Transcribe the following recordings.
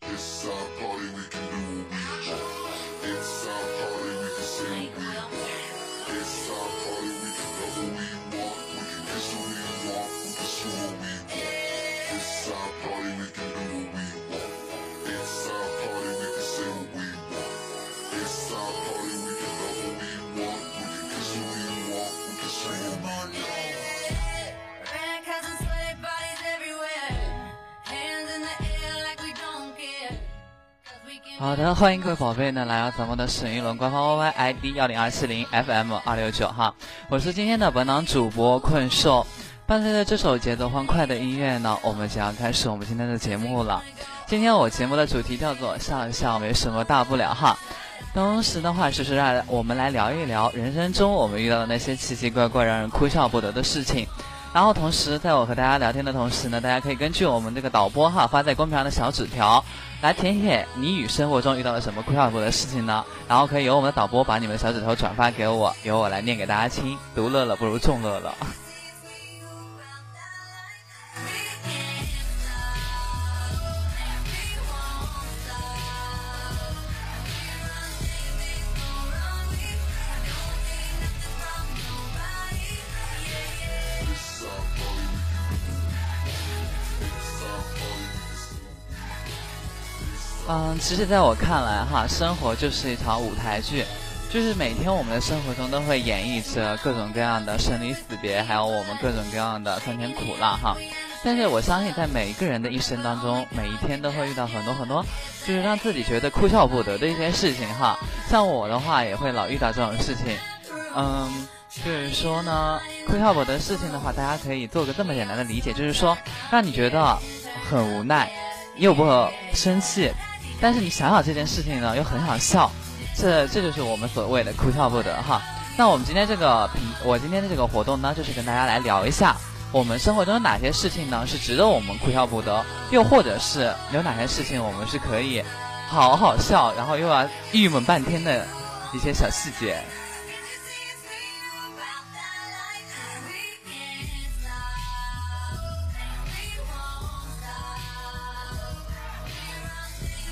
This 欢迎各位宝贝呢来到咱们的沈一轮官方 Y Y I D 幺零二七零 F M 二六九哈，我是今天的本档主播困兽。伴随着这首节奏欢快的音乐呢，我们将要开始我们今天的节目了。今天我节目的主题叫做笑一笑没什么大不了哈。同时的话，就是让我们来聊一聊人生中我们遇到的那些奇奇怪怪、让人哭笑不得的事情。然后同时，在我和大家聊天的同时呢，大家可以根据我们这个导播哈发在公屏上的小纸条，来填写你与生活中遇到了什么哭笑不得的事情呢？然后可以由我们的导播把你们的小纸条转发给我，由我来念给大家听。独乐乐不如众乐乐。嗯，其实，在我看来，哈，生活就是一场舞台剧，就是每天我们的生活中都会演绎着各种各样的生离死别，还有我们各种各样的酸甜苦辣，哈。但是我相信，在每一个人的一生当中，每一天都会遇到很多很多，就是让自己觉得哭笑不得的一些事情，哈。像我的话，也会老遇到这种事情。嗯，就是说呢，哭笑不得的事情的话，大家可以做个这么简单的理解，就是说，让你觉得很无奈，又不生气。但是你想想这件事情呢，又很想笑，这这就是我们所谓的哭笑不得哈。那我们今天这个平，我今天的这个活动呢，就是跟大家来聊一下，我们生活中哪些事情呢是值得我们哭笑不得，又或者是有哪些事情我们是可以好好笑，然后又要郁闷半天的一些小细节。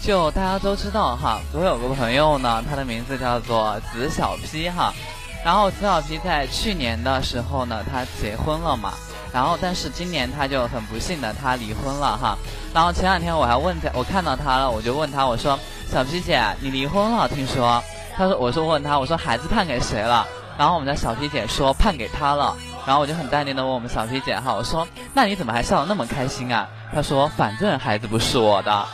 就大家都知道哈，我有个朋友呢，他的名字叫做子小 P 哈，然后子小 P 在去年的时候呢，他结婚了嘛，然后但是今年他就很不幸的他离婚了哈，然后前两天我还问他，我看到他了，我就问他，我说小 P 姐你离婚了？听说，他说我说问他我说孩子判给谁了，然后我们家小 P 姐说判给他了，然后我就很淡定的问我们小 P 姐哈，我说那你怎么还笑得那么开心啊？他说反正孩子不是我的。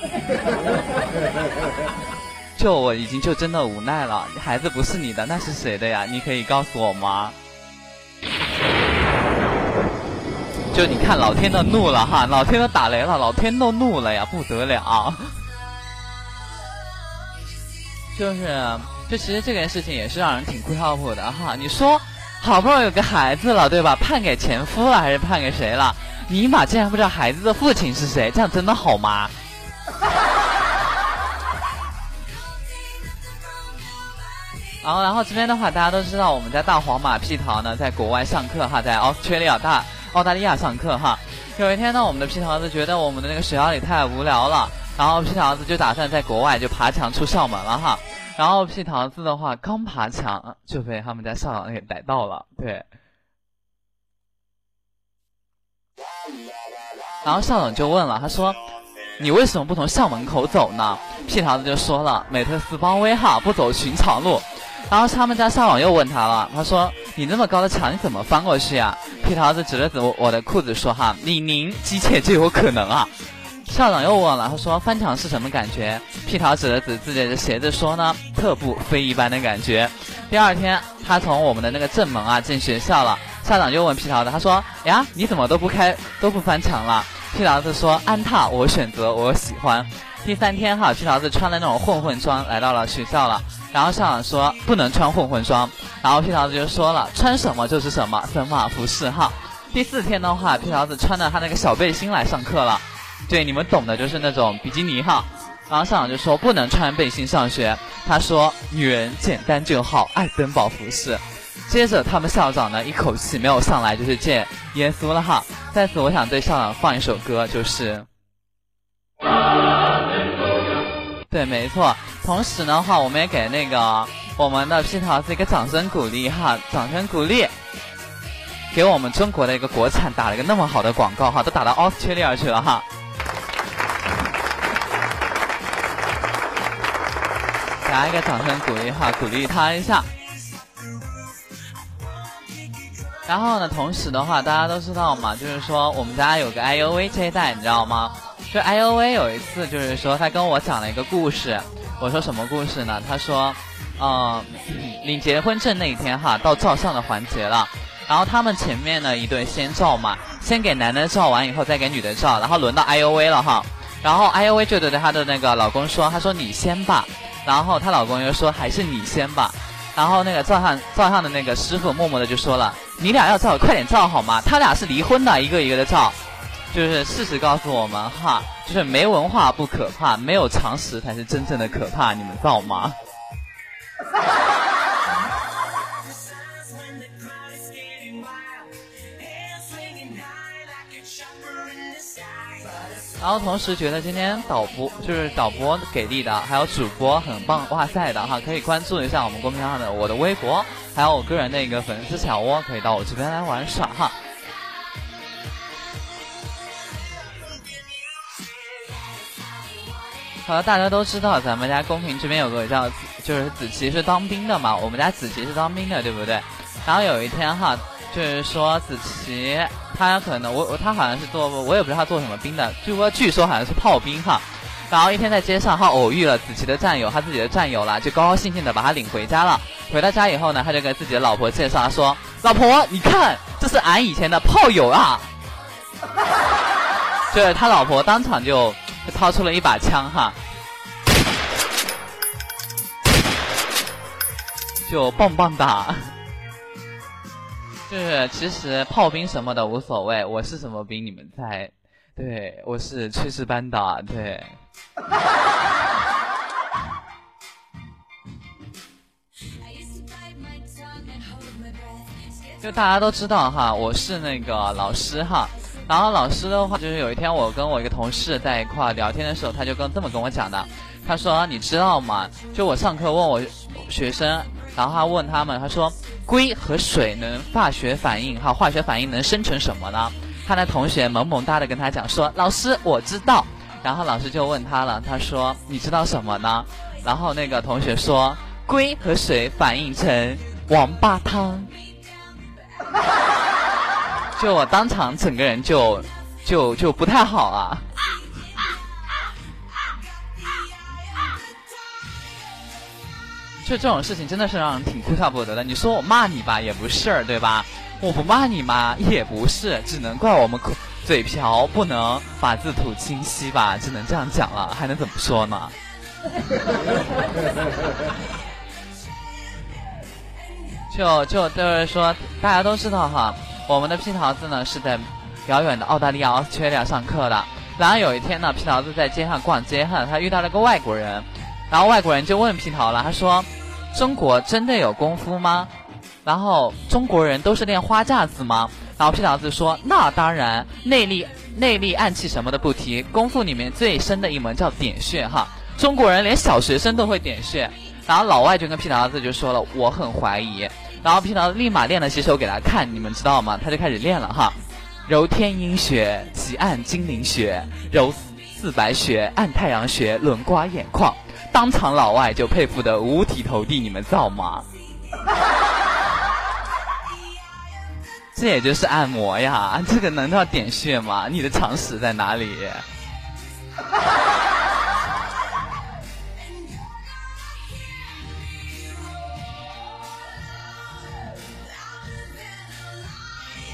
就我已经就真的无奈了，孩子不是你的，那是谁的呀？你可以告诉我吗？就你看，老天都怒了哈，老天都打雷了，老天都怒了呀，不得了。就是，就其实这件事情也是让人挺不靠谱的哈。你说，好不容易有个孩子了，对吧？判给前夫了还是判给谁了？尼玛，竟然不知道孩子的父亲是谁，这样真的好吗？然后，然后这边的话，大家都知道，我们家大黄马屁桃呢，在国外上课哈，在 Australia 大澳大利亚上课哈。有一天呢，我们的屁桃子觉得我们的那个学校里太无聊了，然后屁桃子就打算在国外就爬墙出校门了哈。然后屁桃子的话，刚爬墙就被他们家校长给逮到了，对。然后校长就问了，他说。你为什么不从校门口走呢？屁桃子就说了：“美特斯邦威哈，不走寻常路。”然后他们家校长又问他了，他说：“你那么高的墙，你怎么翻过去呀？”屁桃子指了指我的裤子说：“哈，你拧机械就有可能啊。”校长又问了，他说：“翻墙是什么感觉？”屁桃指了指自己的鞋子说：“呢，特步飞一般的感觉。”第二天，他从我们的那个正门啊进学校了，校长又问屁桃子，他说：“呀，你怎么都不开都不翻墙了？”屁桃子说：“安踏，我选择，我喜欢。”第三天哈，屁桃子穿了那种混混装来到了学校了。然后校长说：“不能穿混混装。”然后屁桃子就说了：“穿什么就是什么，森马服饰哈。”第四天的话，屁桃子穿着他那个小背心来上课了。对，你们懂的，就是那种比基尼哈。然后校长就说：“不能穿背心上学。”他说：“女人简单就好，爱登堡服饰。”接着，他们校长呢一口气没有上来，就是见耶稣了哈。在此，我想对校长放一首歌，就是。对，没错。同时的话，我们也给那个我们的屁桃子一个掌声鼓励哈，掌声鼓励，给我们中国的一个国产打了一个那么好的广告哈，都打到 Australia 去了哈。给他一个掌声鼓励哈，鼓励他一下。然后呢，同时的话，大家都知道嘛，就是说我们家有个 I U V 这一代，你知道吗？就 I U V 有一次，就是说他跟我讲了一个故事。我说什么故事呢？他说，嗯，领结婚证那一天哈，到照相的环节了。然后他们前面呢一对先照嘛，先给男的照完以后再给女的照，然后轮到 I U V 了哈。然后 I U V 就对着她的那个老公说：“他说你先吧。”然后她老公又说：“还是你先吧。”然后那个照相照相的那个师傅默默的就说了：“你俩要照，快点照好吗？他俩是离婚的，一个一个的照。”就是事实告诉我们哈，就是没文化不可怕，没有常识才是真正的可怕。你们造吗？然后同时觉得今天导播就是导播给力的，还有主播很棒，哇塞的哈，可以关注一下我们公屏上的我的微博，还有我个人的一个粉丝小窝，可以到我这边来玩耍哈。好了，大家都知道咱们家公屏这边有个叫就是子琪是当兵的嘛，我们家子琪是当兵的，对不对？然后有一天哈，就是说子琪。他可能我我他好像是做我也不知道他做什么兵的，据说据说好像是炮兵哈。然后一天在街上他偶遇了子琪的战友，他自己的战友啦，就高高兴兴的把他领回家了。回到家以后呢，他就给自己的老婆介绍说：“老婆，你看，这是俺以前的炮友啊。”就是他老婆当场就掏出了一把枪哈，就棒棒哒。就是其实炮兵什么的无所谓，我是什么兵你们猜？对，我是炊事班的，对。就大家都知道哈，我是那个老师哈。然后老师的话，就是有一天我跟我一个同事在一块聊天的时候，他就跟这么跟我讲的。他说：“你知道吗？就我上课问我学生，然后他问他们，他说。”硅和水能化学反应，哈，化学反应能生成什么呢？他的同学萌萌哒的跟他讲说：“老师，我知道。”然后老师就问他了，他说：“你知道什么呢？”然后那个同学说：“硅和水反应成王八汤。” 就我当场整个人就就就不太好啊。就这种事情真的是让人挺哭笑不得的。你说我骂你吧，也不是，对吧？我不骂你嘛，也不是，只能怪我们嘴瓢，不能把字吐清晰吧？只能这样讲了，还能怎么说呢？就就就是说，大家都知道哈，我们的屁桃子呢是在遥远的澳大利亚 Australia 上课的。然后有一天呢，屁桃子在街上逛街哈，他遇到了个外国人，然后外国人就问屁桃了，他说。中国真的有功夫吗？然后中国人都是练花架子吗？然后屁桃子说：“那当然，内力、内力、暗器什么的不提，功夫里面最深的一门叫点穴哈。中国人连小学生都会点穴。”然后老外就跟屁桃子就说了：“我很怀疑。”然后屁桃子立马练了几手给他看，你们知道吗？他就开始练了哈，揉天阴穴，急按金陵穴，揉四白穴，按太阳穴，轮刮眼眶。当场老外就佩服的五体投地，你们造吗？这也就是按摩呀，这个能叫点穴吗？你的常识在哪里？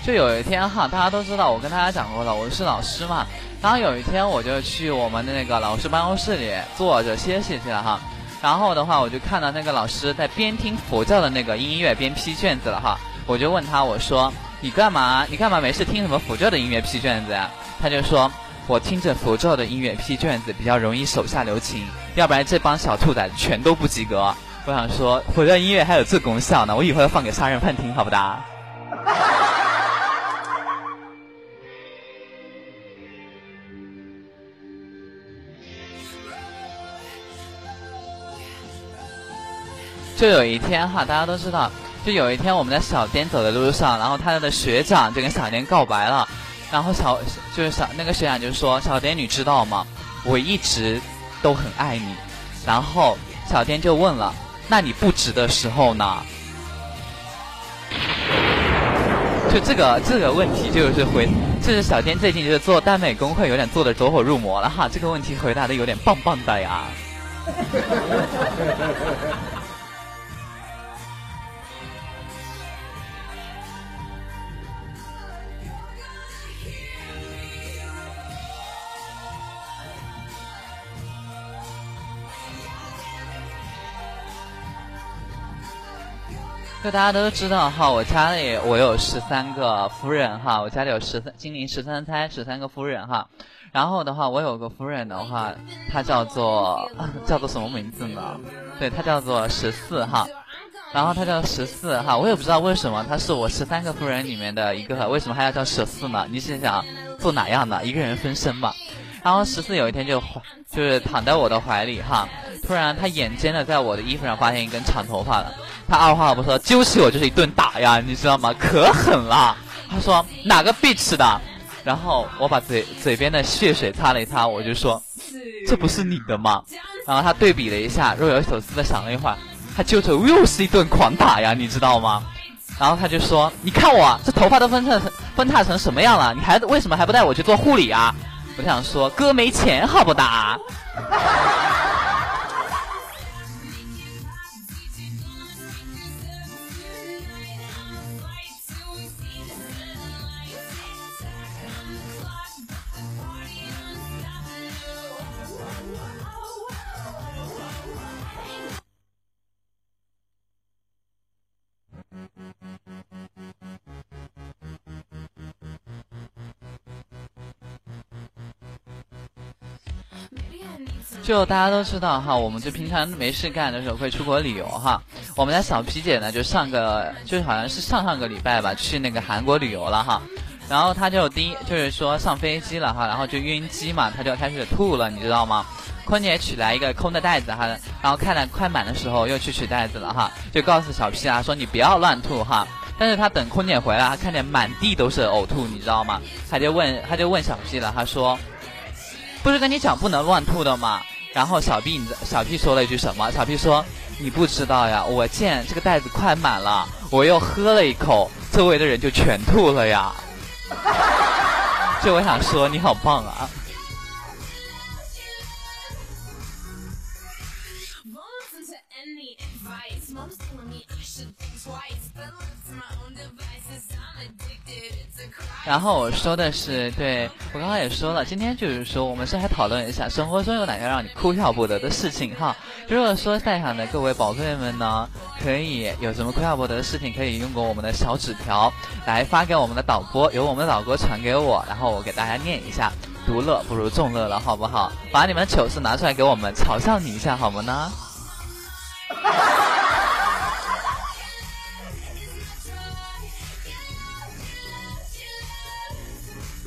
就有一天哈，大家都知道，我跟大家讲过了，我是老师嘛。然后有一天，我就去我们的那个老师办公室里坐着歇息去了哈。然后的话，我就看到那个老师在边听佛教的那个音乐边批卷子了哈。我就问他，我说：“你干嘛？你干嘛没事听什么佛教的音乐批卷子呀？”他就说：“我听着佛教的音乐批卷子比较容易手下留情，要不然这帮小兔崽子全都不及格。”我想说，佛教音乐还有这功效呢，我以后要放给杀人犯听，好不哒？就有一天哈，大家都知道，就有一天我们在小颠走的路上，然后他的学长就跟小颠告白了，然后小就是小那个学长就说：“小颠，你知道吗？我一直都很爱你。”然后小颠就问了：“那你不值的时候呢？”就这个这个问题就是回，就是小天最近就是做耽美公会有点做的走火入魔了哈，这个问题回答的有点棒棒的呀。就大家都知道哈，我家里我有十三个夫人哈，我家里有十三金陵十三钗，十三个夫人哈。然后的话，我有个夫人的话，她叫做叫做什么名字呢？对，她叫做十四哈。然后她叫十四哈，我也不知道为什么她是我十三个夫人里面的一个，为什么还要叫十四呢？你是想做哪样的？一个人分身嘛。然后十四有一天就就是躺在我的怀里哈，突然他眼尖的在我的衣服上发现一根长头发了。他二话不说，揪起我就是一顿打呀，你知道吗？可狠了。他说哪个 bitch 的，然后我把嘴嘴边的血水擦了一擦，我就说，这不是你的吗？然后他对比了一下，若有所思的想了一会儿，他揪着又是一顿狂打呀，你知道吗？然后他就说，你看我这头发都分叉分叉成什么样了？你还为什么还不带我去做护理啊？我想说，哥没钱好不打。就大家都知道哈，我们就平常没事干的时候会出国旅游哈。我们家小皮姐呢，就上个就好像是上上个礼拜吧，去那个韩国旅游了哈。然后她就第一就是说上飞机了哈，然后就晕机嘛，她就开始吐了，你知道吗？坤姐取来一个空的袋子哈，然后看了快满的时候又去取袋子了哈，就告诉小皮啊说你不要乱吐哈。但是她等空姐回来，她看见满地都是呕吐，你知道吗？她就问她就问小皮了，她说，不是跟你讲不能乱吐的吗？然后小 B，你小 P 说了一句什么？小 P 说：“你不知道呀，我见这个袋子快满了，我又喝了一口，周围的人就全吐了呀。” 就我想说，你好棒啊！然后我说的是，对我刚刚也说了，今天就是说，我们是来讨论一下生活中有哪些让你哭笑不得的事情哈。如果说在场的各位宝贝们呢，可以有什么哭笑不得的事情，可以用过我们的小纸条来发给我们的导播，由我们的导播传给我，然后我给大家念一下。独乐不如众乐了，好不好？把你们糗事拿出来给我们嘲笑你一下，好吗呢？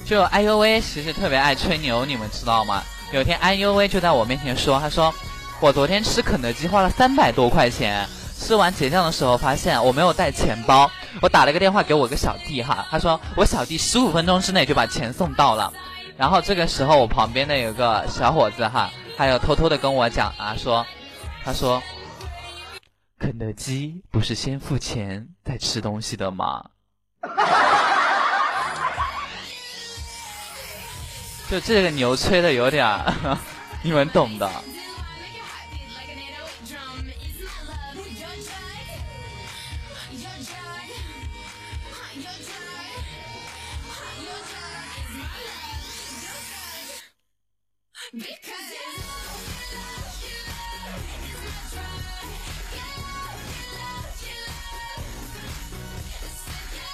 就哎呦喂，其实特别爱吹牛，你们知道吗？有天哎呦喂就在我面前说，他说我昨天吃肯德基花了三百多块钱，吃完结账的时候发现我没有带钱包，我打了个电话给我个小弟哈，他说我小弟十五分钟之内就把钱送到了，然后这个时候我旁边的有个小伙子哈，还有偷偷的跟我讲啊说，他说肯德基不是先付钱再吃东西的吗？就这个牛吹的有点儿，你们懂的。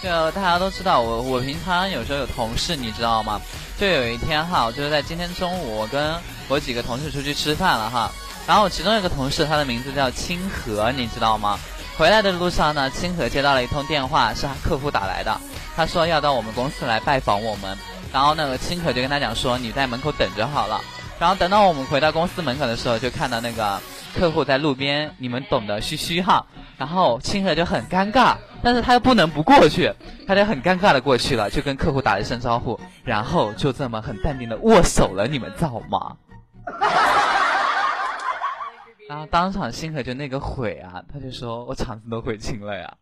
就大家都知道，我我平常有时候有同事，你知道吗？就有一天哈，就是在今天中午，我跟我几个同事出去吃饭了哈。然后其中一个同事，他的名字叫清河，你知道吗？回来的路上呢，清河接到了一通电话，是他客户打来的，他说要到我们公司来拜访我们。然后那个清河就跟他讲说，你在门口等着好了。然后等到我们回到公司门口的时候，就看到那个客户在路边，你们懂得嘘嘘哈。然后清河就很尴尬，但是他又不能不过去，他就很尴尬的过去了，就跟客户打了一声招呼，然后就这么很淡定的握手了，你们知道吗？然后当场星河就那个悔啊，他就说我肠子都悔青了呀。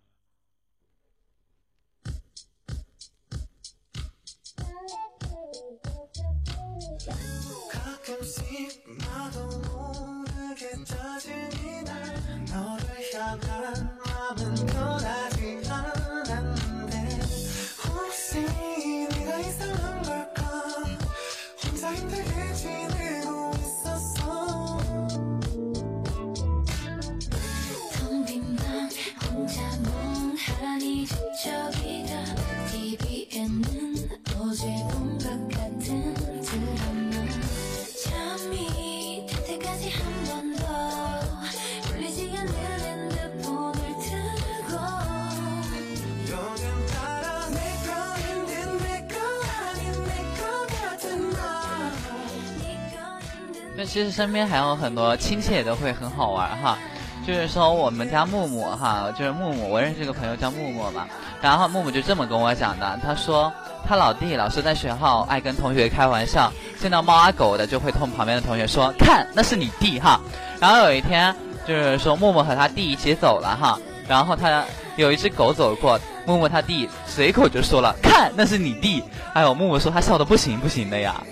其实身边还有很多亲戚也都会很好玩哈，就是说我们家木木哈，就是木木，我认识一个朋友叫木木嘛，然后木木就这么跟我讲的，他说他老弟老是在学校爱跟同学开玩笑，见到猫啊狗的就会同旁边的同学说看那是你弟哈，然后有一天就是说木木和他弟一起走了哈，然后他有一只狗走过，木木他弟随口就说了看那是你弟，哎呦木木说他笑的不行不行的呀。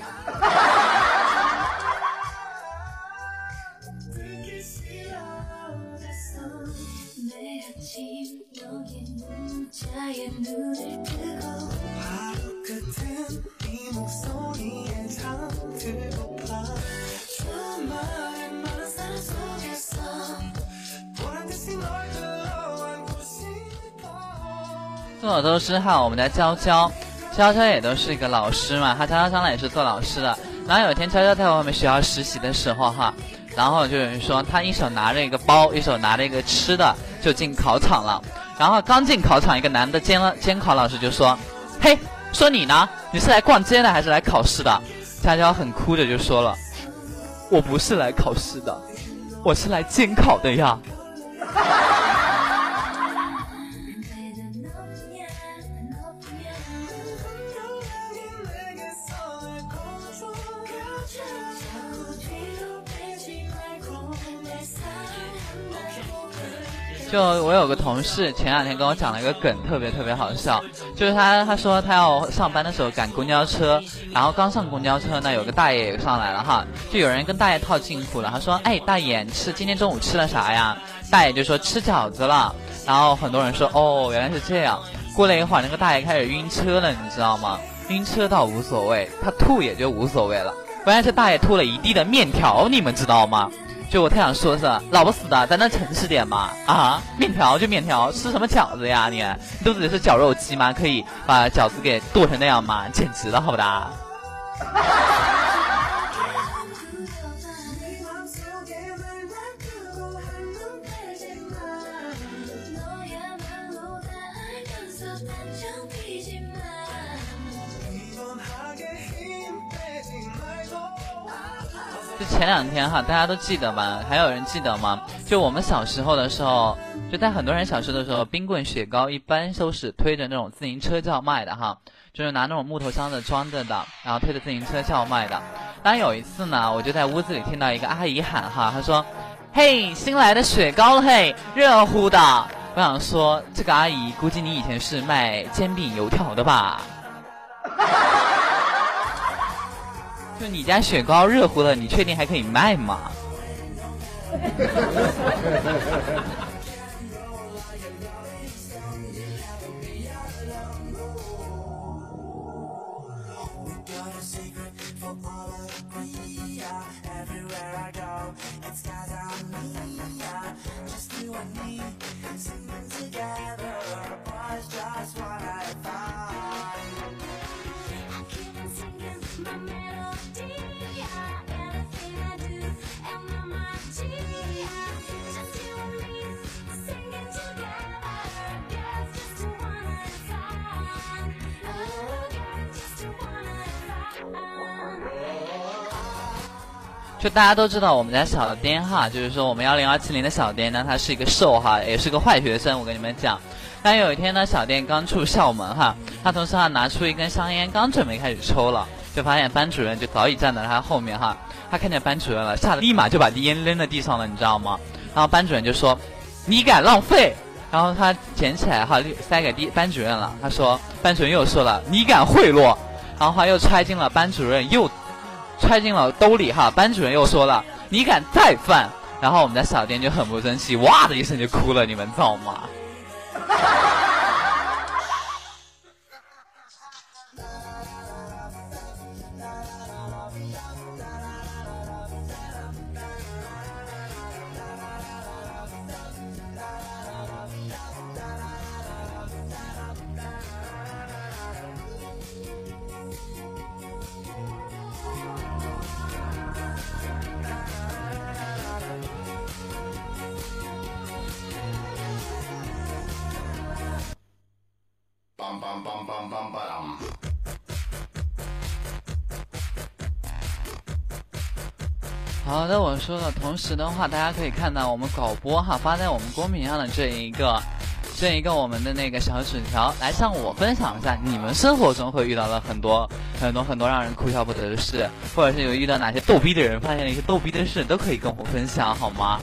众所周知哈，我们家娇娇，娇娇也都是一个老师嘛，她娇娇将来也是做老师的。然后有一天娇娇在我们学校实习的时候哈，然后就有人说她一手拿着一个包，一手拿着一个吃的，就进考场了。然后刚进考场，一个男的监监考老师就说：“嘿，说你呢？你是来逛街的还是来考试的？”佳佳很哭着就说了：“我不是来考试的，我是来监考的呀。”就我有个同事，前两天跟我讲了一个梗，特别特别好笑。就是他他说他要上班的时候赶公交车，然后刚上公交车呢，有个大爷也上来了哈，就有人跟大爷套近乎了。他说：“哎，大爷，你吃今天中午吃了啥呀？”大爷就说：“吃饺子了。”然后很多人说：“哦，原来是这样。”过了一会儿，那个大爷开始晕车了，你知道吗？晕车倒无所谓，他吐也就无所谓了。关键是大爷吐了一地的面条，你们知道吗？就我太想说是，老不死的，咱能诚实点吗？啊，面条就面条，吃什么饺子呀？你肚子里是绞肉机吗？可以把饺子给剁成那样吗？简直了，好不哒？前两天哈，大家都记得吗？还有人记得吗？就我们小时候的时候，就在很多人小时候的时候，冰棍、雪糕一般都是推着那种自行车叫卖的哈，就是拿那种木头箱子装着的，然后推着自行车叫卖的。当有一次呢，我就在屋子里听到一个阿姨喊哈，她说：“嘿，新来的雪糕嘿，热乎的。”我想说，这个阿姨估计你以前是卖煎饼油条的吧？就你家雪糕热乎的，你确定还可以卖吗？就大家都知道我们家小颠哈，就是说我们幺零二七零的小颠呢，他是一个瘦哈，也是个坏学生。我跟你们讲，但有一天呢，小颠刚出校门哈，他同时哈拿出一根香烟，刚准备开始抽了，就发现班主任就早已站在他后面哈。他看见班主任了，吓得立马就把烟扔在地上了，你知道吗？然后班主任就说：“你敢浪费？”然后他捡起来哈，塞给第班主任了。他说：“班主任又说了，你敢贿赂？”然后他又揣进了班主任又。揣进了兜里哈，班主任又说了：“你敢再犯？”然后我们家小店就很不争气，哇的一声就哭了，你们知道吗？好的，我说了。同时的话，大家可以看到我们导播哈发在我们公屏上的这一个，这一个我们的那个小纸条，来向我分享一下你们生活中会遇到的很多很多很多让人哭笑不得的事，或者是有遇到哪些逗逼的人，发现了一些逗逼的事，都可以跟我分享好吗？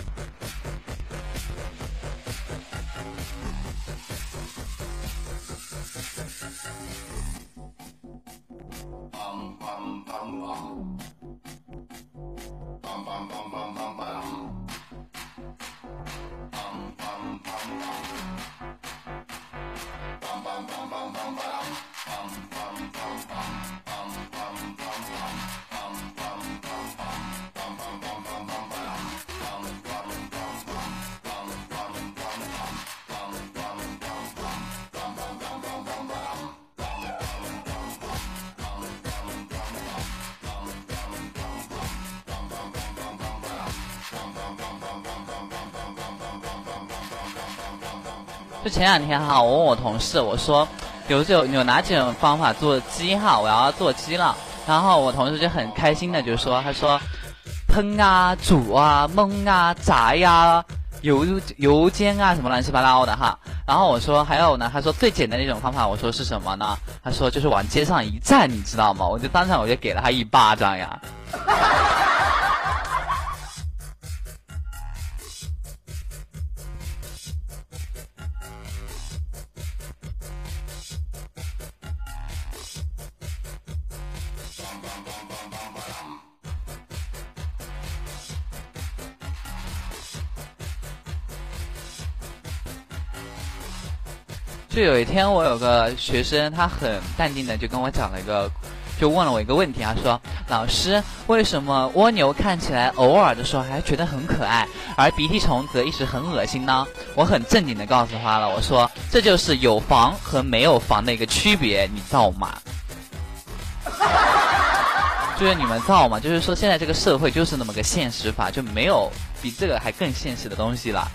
前两天哈，我问我同事，我说有有有哪几种方法做鸡哈？我要做鸡了。然后我同事就很开心的就说，他说烹啊、煮啊、焖啊、炸呀、油油煎啊，什么乱七八糟的哈。然后我说还有呢，他说最简单的一种方法，我说是什么呢？他说就是往街上一站，你知道吗？我就当场我就给了他一巴掌呀。就有一天，我有个学生，他很淡定的就跟我讲了一个，就问了我一个问题，他说：“老师，为什么蜗牛看起来偶尔的时候还觉得很可爱，而鼻涕虫则一直很恶心呢？”我很正经的告诉他了，我说：“这就是有房和没有房的一个区别，你造吗？” 就是你们造吗？就是说现在这个社会就是那么个现实法，就没有比这个还更现实的东西了。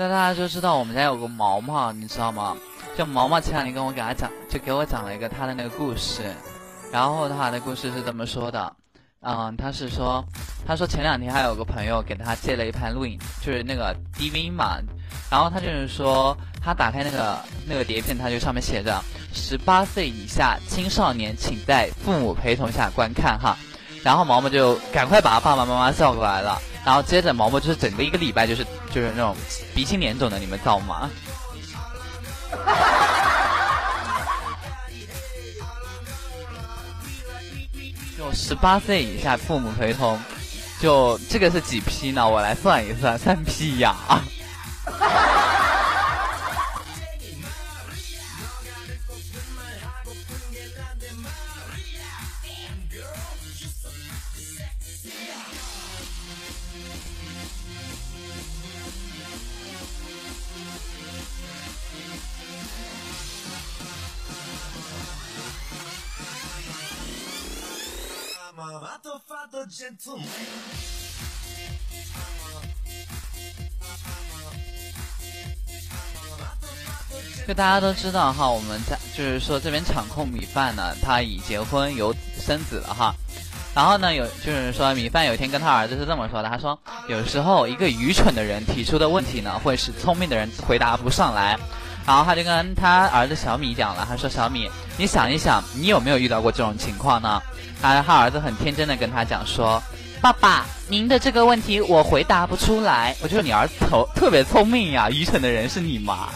那大家就知道我们家有个毛毛，你知道吗？就毛毛前两天跟我给他讲，就给我讲了一个他的那个故事。然后他的故事是这么说的，嗯，他是说，他说前两天还有个朋友给他借了一盘录影，就是那个 DV 嘛。然后他就是说，他打开那个那个碟片，他就上面写着十八岁以下青少年请在父母陪同下观看哈。然后毛毛就赶快把他爸爸妈妈叫过来了。然后接着毛毛就是整个一个礼拜就是就是那种鼻青脸肿的，你们知道吗？就十八岁以下父母陪同，就这个是几批呢？我来算一算，三批呀。就大家都知道哈，我们在就是说这边场控米饭呢，他已结婚有生子了哈。然后呢，有就是说米饭有一天跟他儿子是这么说的，他说有时候一个愚蠢的人提出的问题呢，会使聪明的人回答不上来。然后他就跟他儿子小米讲了，他说小米，你想一想，你有没有遇到过这种情况呢？他他儿子很天真的跟他讲说，爸爸，您的这个问题我回答不出来。我觉得你儿子头特别聪明呀，愚蠢的人是你吗？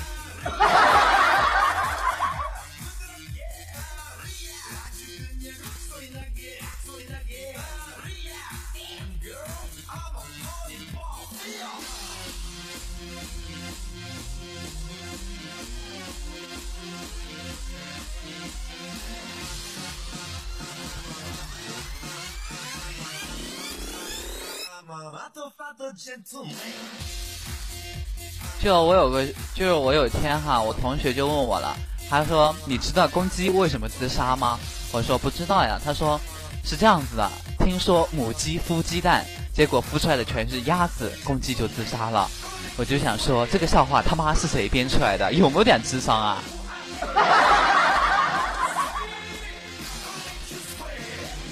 就我有个，就是我有一天哈，我同学就问我了，他说：“你知道公鸡为什么自杀吗？”我说：“不知道呀。”他说：“是这样子的，听说母鸡孵鸡蛋，结果孵出来的全是鸭子，公鸡就自杀了。”我就想说，这个笑话他妈是谁编出来的？有没有点智商啊？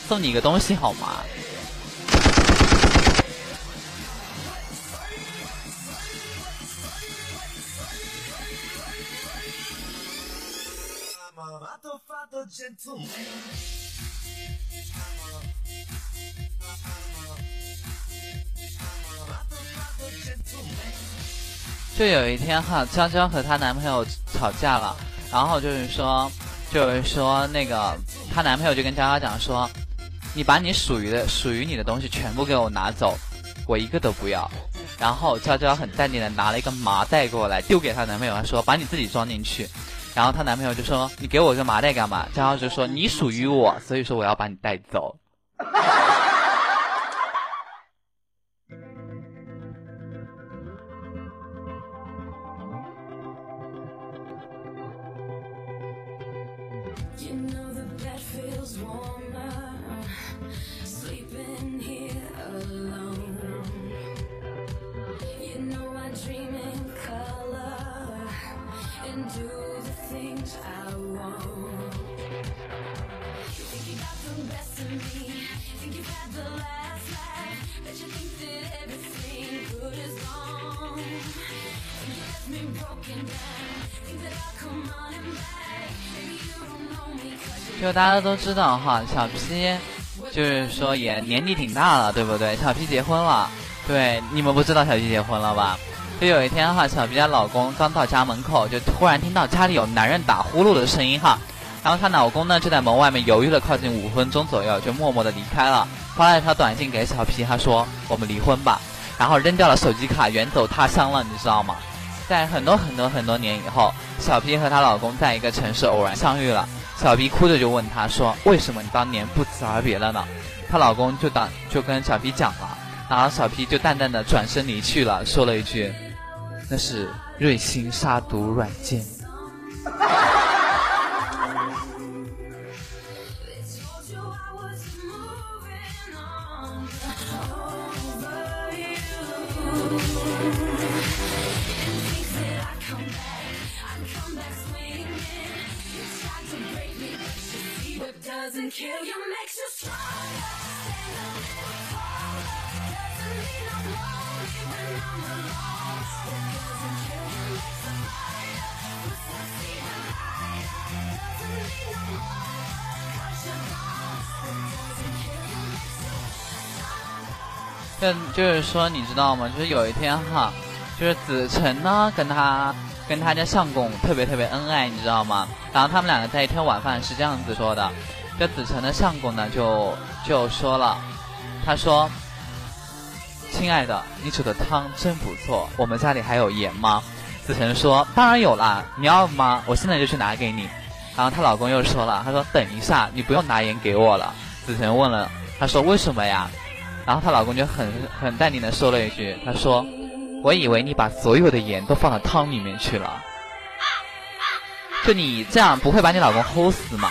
送你一个东西好吗？就有一天哈，娇娇和她男朋友吵架了，然后就是说，就是说那个她男朋友就跟娇娇讲说，你把你属于的属于你的东西全部给我拿走，我一个都不要。然后娇娇很淡定的拿了一个麻袋过来，丢给她男朋友，她说把你自己装进去。然后她男朋友就说：“你给我个麻袋干嘛？”娇娇就说：“你属于我，所以说我要把你带走。”就大家都知道哈，小 P 就是说也年纪挺大了，对不对？小 P 结婚了，对，你们不知道小 P 结婚了吧？就有一天哈，小 P 家老公刚到家门口，就突然听到家里有男人打呼噜的声音哈，然后她老公呢就在门外面犹豫了靠近五分钟左右，就默默的离开了，发了一条短信给小 P，他说我们离婚吧，然后扔掉了手机卡，远走他乡了，你知道吗？在很多很多很多年以后，小 P 和她老公在一个城市偶然相遇了。小皮哭着就问他说：“为什么你当年不辞而别了呢？”她老公就当就跟小皮讲了，然后小皮就淡淡的转身离去了，说了一句：“那是瑞星杀毒软件。” 就就是说，你知道吗？就是有一天哈，就是子晨呢跟他跟他家相公特别特别恩爱，你知道吗？然后他们两个在一天晚饭是这样子说的，子晨的相公呢就就说了，他说：“亲爱的，你煮的汤真不错，我们家里还有盐吗？”子晨说：“当然有啦，你要吗？我现在就去拿给你。”然后她老公又说了，他说：“等一下，你不用拿盐给我了。”子晨问了，他说：“为什么呀？”然后她老公就很很淡定的说了一句：“他说，我以为你把所有的盐都放到汤里面去了，就你这样不会把你老公齁死吗？”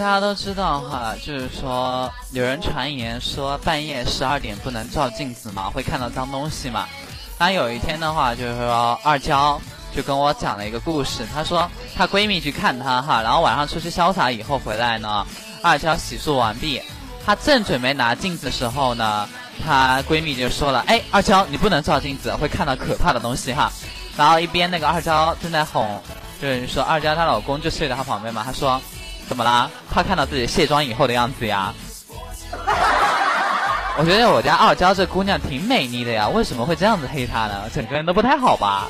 大家都知道哈，就是说有人传言说半夜十二点不能照镜子嘛，会看到脏东西嘛。然后有一天的话，就是说二娇就跟我讲了一个故事，她说她闺蜜去看她哈，然后晚上出去潇洒以后回来呢，二娇洗漱完毕，她正准备拿镜子的时候呢，她闺蜜就说了：“哎，二娇你不能照镜子，会看到可怕的东西哈。”然后一边那个二娇正在哄，就是说二娇她老公就睡在她旁边嘛，她说。怎么啦？怕看到自己卸妆以后的样子呀？我觉得我家傲娇这姑娘挺美丽的呀，为什么会这样子黑她呢？整个人都不太好吧？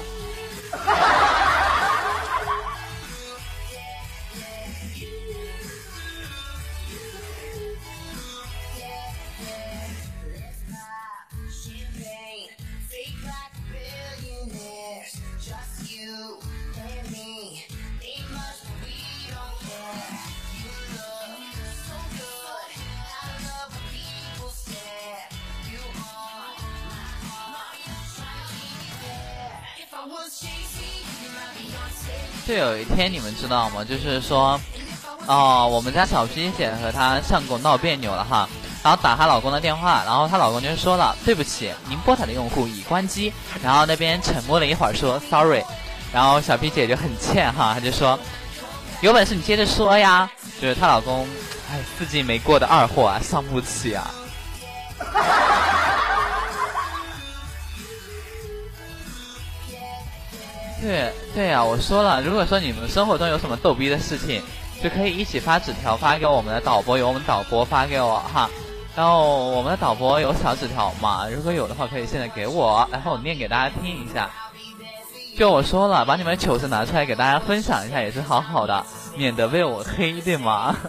就有一天，你们知道吗？就是说，哦，我们家小皮姐和她相公闹别扭了哈，然后打她老公的电话，然后她老公就说了：“对不起，您拨打的用户已关机。”然后那边沉默了一会儿，说：“Sorry。”然后小皮姐就很欠哈，她就说：“有本事你接着说呀！”就是她老公，哎，四季没过的二货啊，伤不起啊。对对呀，我说了，如果说你们生活中有什么逗逼的事情，就可以一起发纸条发给我们的导播，由我们导播发给我哈。然后我们的导播有小纸条嘛？如果有的话，可以现在给我，然后我念给大家听一下。就我说了，把你们糗事拿出来给大家分享一下，也是好好的，免得被我黑，对吗？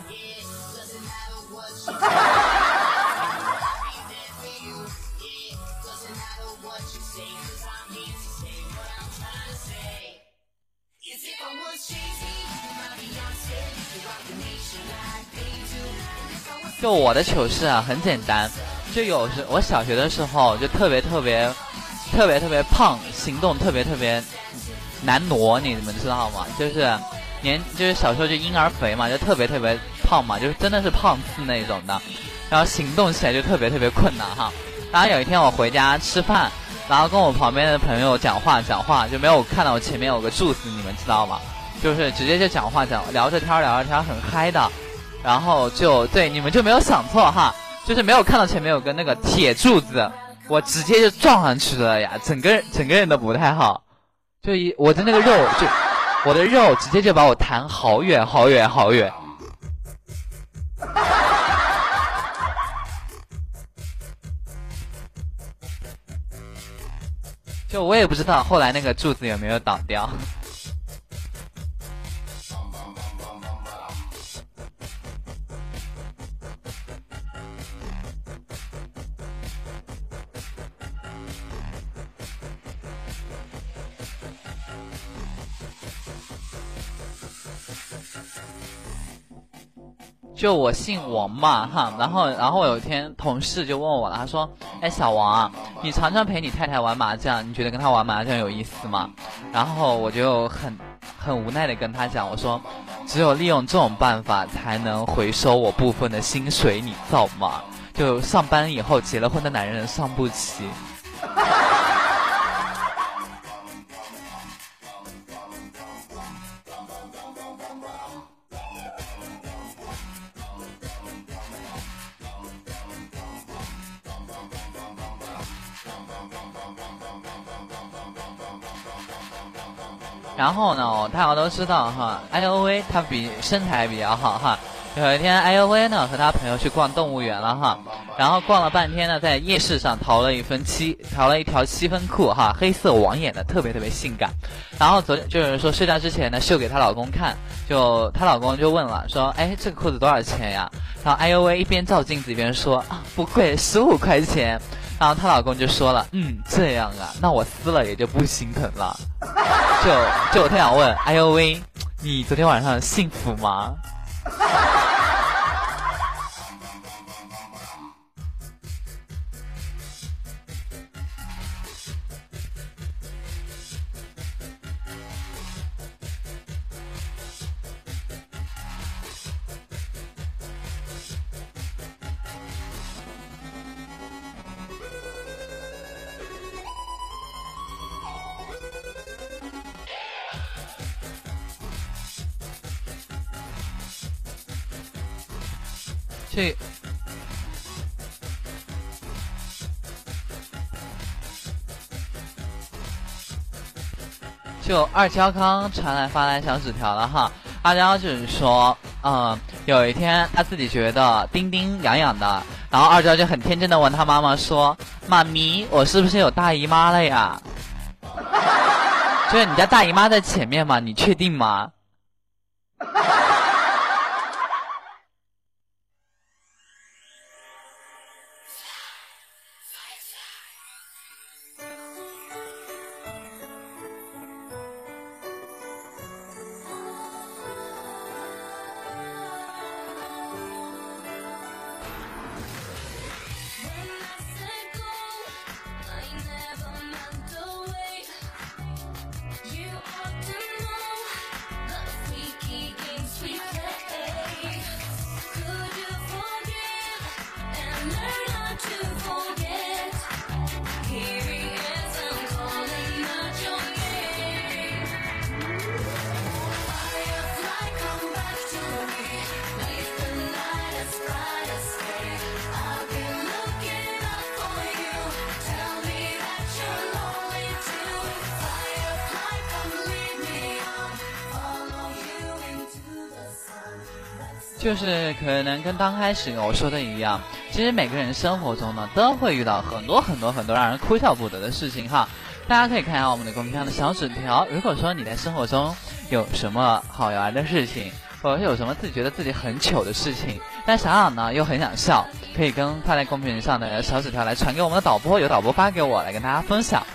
就我的糗事啊，很简单。就有时我小学的时候就特别特别特别特别胖，行动特别特别难挪，你们知道吗？就是年就是小时候就婴儿肥嘛，就特别特别胖嘛，就是真的是胖次那种的。然后行动起来就特别特别困难哈。然后有一天我回家吃饭，然后跟我旁边的朋友讲话讲话，就没有看到我前面有个柱子，你们知道吗？就是直接就讲话讲聊着天聊着天很嗨的。然后就对你们就没有想错哈，就是没有看到前面有个那个铁柱子，我直接就撞上去了呀，整个整个人都不太好，就一我的那个肉就我的肉直接就把我弹好远好远好远，就我也不知道后来那个柱子有没有倒掉。就我姓王嘛哈，然后然后有一天同事就问我了，他说：“哎，小王啊，你常常陪你太太玩麻将，你觉得跟她玩麻将有意思吗？”然后我就很很无奈的跟他讲，我说：“只有利用这种办法才能回收我部分的薪水，你造吗？就上班以后结了婚的男人伤不起。”然后呢，大家都知道哈，I O V 他比身材比较好哈，有一天，哎呦喂呢和他朋友去逛动物园了哈，然后逛了半天呢，在夜市上淘了一分七，淘了一条七分裤哈，黑色网眼的，特别特别性感。然后昨天就是说睡觉之前呢，秀给她老公看，就她老公就问了，说，哎，这个裤子多少钱呀？然后哎呦喂一边照镜子一边说，啊，不贵，十五块钱。然后她老公就说了，嗯，这样啊，那我撕了也就不心疼了。就就他想问，哎呦喂，你昨天晚上幸福吗？二娇刚传来发来小纸条了哈，二娇就是说，嗯，有一天他自己觉得丁丁痒痒的，然后二娇就很天真的问他妈妈说：“妈咪，我是不是有大姨妈了呀？”就是你家大姨妈在前面吗？你确定吗？可能跟刚开始我说的一样，其实每个人生活中呢都会遇到很多很多很多让人哭笑不得的事情哈。大家可以看一下我们的公屏上的小纸条，如果说你在生活中有什么好玩的事情，或者是有什么自己觉得自己很糗的事情，但想想呢又很想笑，可以跟发在公屏上的小纸条来传给我们的导播，由导播发给我来跟大家分享。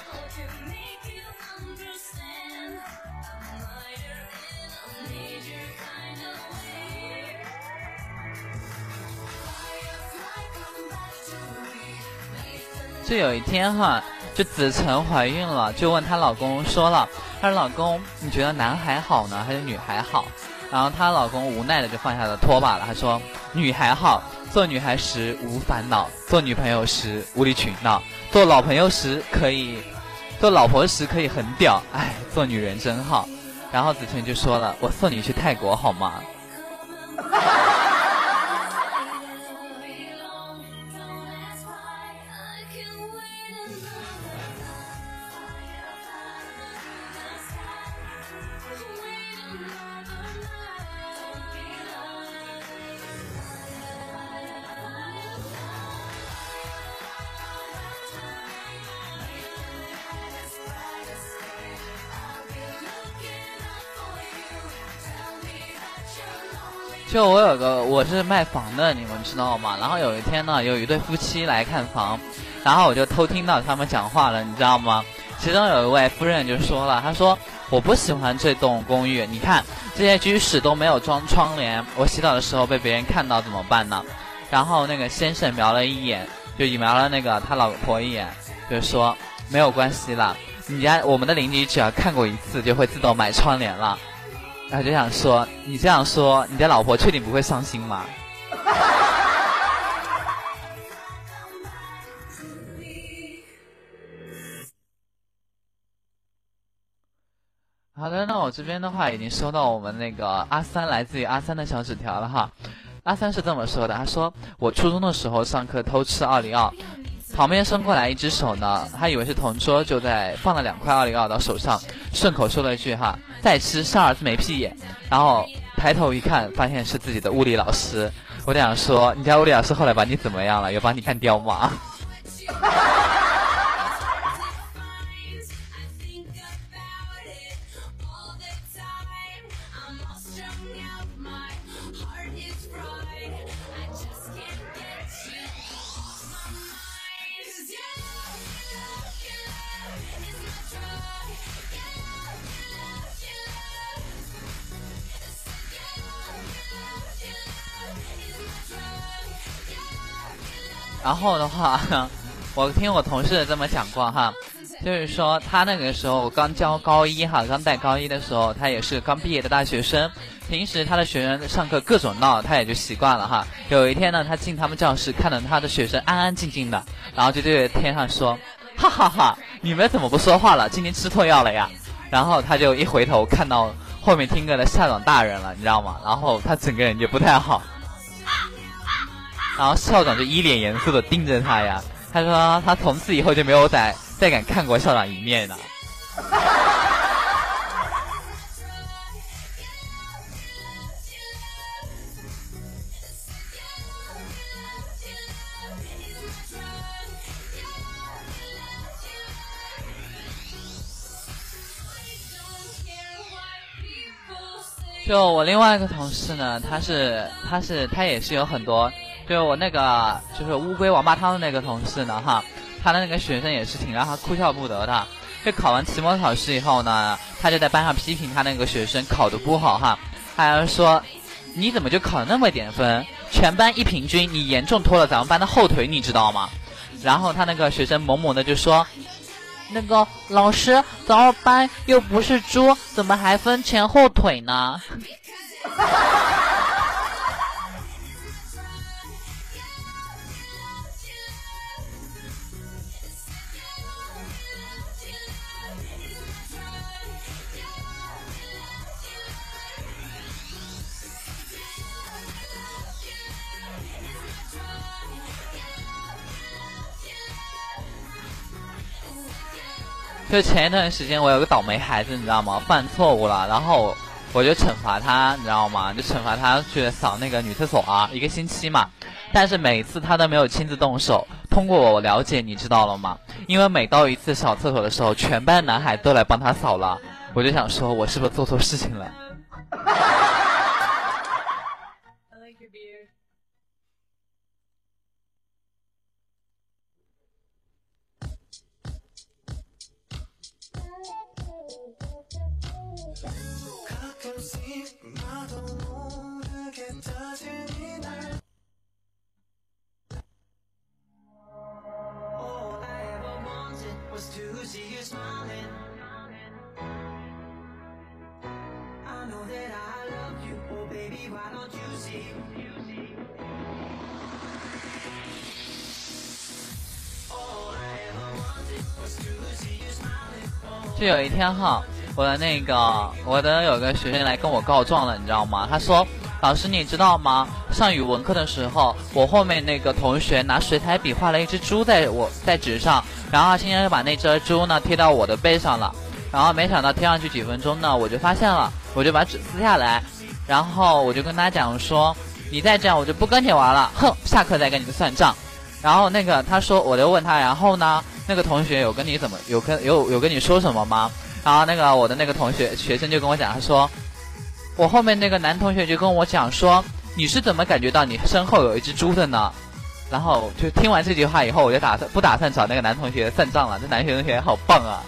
就有一天哈，就子晨怀孕了，就问她老公说了，她说老公，你觉得男孩好呢，还是女孩好？然后她老公无奈的就放下了拖把了，他说女孩好，做女孩时无烦恼，做女朋友时无理取闹，做老朋友时可以，做老婆时可以很屌，哎，做女人真好。然后子晨就说了，我送你去泰国好吗？就我有个我是卖房的，你们知道吗？然后有一天呢，有一对夫妻来看房，然后我就偷听到他们讲话了，你知道吗？其中有一位夫人就说了，她说我不喜欢这栋公寓，你看这些居室都没有装窗帘，我洗澡的时候被别人看到怎么办呢？然后那个先生瞄了一眼，就瞄了那个他老婆一眼，就说没有关系了，你家我们的邻居只要看过一次，就会自动买窗帘了。然后就想说，你这样说，你的老婆确定不会伤心吗？好的，那我这边的话已经收到我们那个阿三来自于阿三的小纸条了哈。阿三是这么说的，他说我初中的时候上课偷吃奥利奥。旁边伸过来一只手呢，他以为是同桌，就在放了两块奥利奥到手上，顺口说了一句哈，再吃上儿子没屁眼。然后抬头一看，发现是自己的物理老师。我想说，你家物理老师后来把你怎么样了？有把你干掉吗？然后的话，我听我同事这么讲过哈，就是说他那个时候刚教高一哈，刚带高一的时候，他也是刚毕业的大学生，平时他的学生上课各种闹，他也就习惯了哈。有一天呢，他进他们教室，看到他的学生安安静静的，然后就对着天上说：“哈哈哈，你们怎么不说话了？今天吃错药了呀？”然后他就一回头看到后面听课的校长大人了，你知道吗？然后他整个人就不太好。然后校长就一脸严肃的盯着他呀，他说他从此以后就没有再再敢看过校长一面了。就我另外一个同事呢，他是他是他也是有很多。就我那个就是乌龟王八汤的那个同事呢，哈，他的那个学生也是挺让他哭笑不得的。就考完期末考试以后呢，他就在班上批评他那个学生考的不好，哈，还说你怎么就考那么点分？全班一平均，你严重拖了咱们班的后腿，你知道吗？然后他那个学生萌萌的就说，那个老师，咱们班又不是猪，怎么还分前后腿呢？就前一段时间，我有个倒霉孩子，你知道吗？犯错误了，然后我就惩罚他，你知道吗？就惩罚他去扫那个女厕所啊，一个星期嘛。但是每次他都没有亲自动手。通过我了解，你知道了吗？因为每到一次扫厕所的时候，全班男孩都来帮他扫了。我就想说，我是不是做错事情了？就有一天哈，我的那个我的有个学生来跟我告状了，你知道吗？他说：“老师，你知道吗？上语文课的时候，我后面那个同学拿水彩笔画了一只猪在我在纸上，然后今天就把那只猪呢贴到我的背上了，然后没想到贴上去几分钟呢，我就发现了，我就把纸撕下来，然后我就跟他讲说：你再这样，我就不跟你玩了，哼！下课再跟你们算账。然后那个他说，我就问他，然后呢？”那个同学有跟你怎么有跟有有跟你说什么吗？然后那个我的那个同学学生就跟我讲，他说，我后面那个男同学就跟我讲说，你是怎么感觉到你身后有一只猪的呢？然后就听完这句话以后，我就打算不打算找那个男同学算账了。这男同学好棒啊！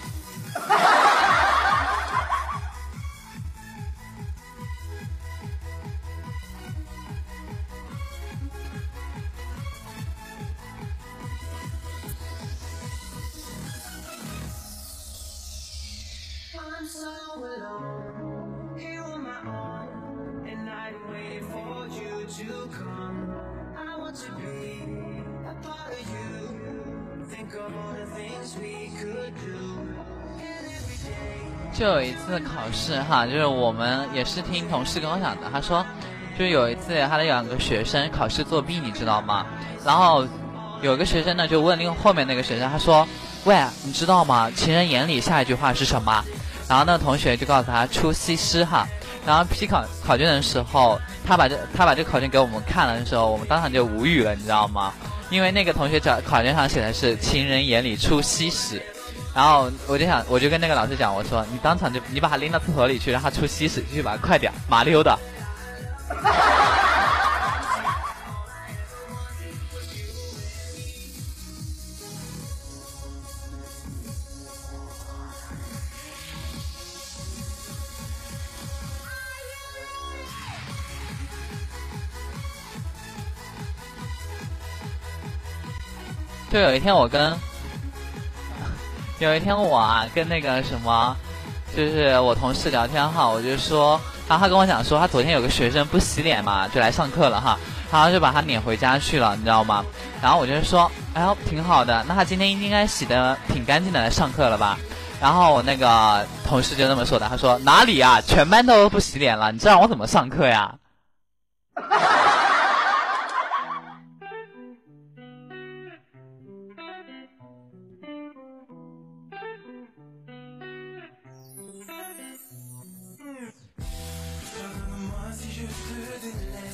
哈，就是我们也是听同事跟我讲的，他说，就有一次他的两个学生考试作弊，你知道吗？然后有个学生呢就问另后面那个学生，他说：“喂，你知道吗？情人眼里下一句话是什么？”然后那个同学就告诉他出西施哈。然后批考考卷的时候，他把这他把这考卷给我们看了的时候，我们当场就无语了，你知道吗？因为那个同学找考卷上写的是情人眼里出西施，然后我就想，我就跟那个老师讲，我说你当场就你把他拎到厕所里去，让他出西施，去吧快点，麻溜的。就有一天我跟，有一天我啊跟那个什么，就是我同事聊天哈，我就说，然后他跟我讲说，他昨天有个学生不洗脸嘛，就来上课了哈，然后就把他撵回家去了，你知道吗？然后我就说，哎呦挺好的，那他今天应该洗的挺干净的来上课了吧？然后我那个同事就那么说的，他说哪里啊，全班都不洗脸了，你这让我怎么上课呀？哈哈哈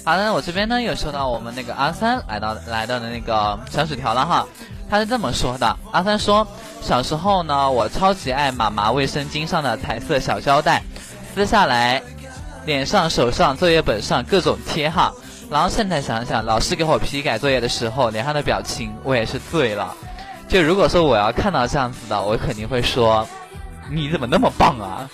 好的，我这边呢又收到我们那个阿三来到来到的那个小纸条了哈，他是这么说的：阿三说，小时候呢，我超级爱妈妈卫生巾上的彩色小胶带，撕下来，脸上、手上、作业本上各种贴哈。然后现在想想，老师给我批改作业的时候，脸上的表情，我也是醉了。就如果说我要看到这样子的，我肯定会说，你怎么那么棒啊？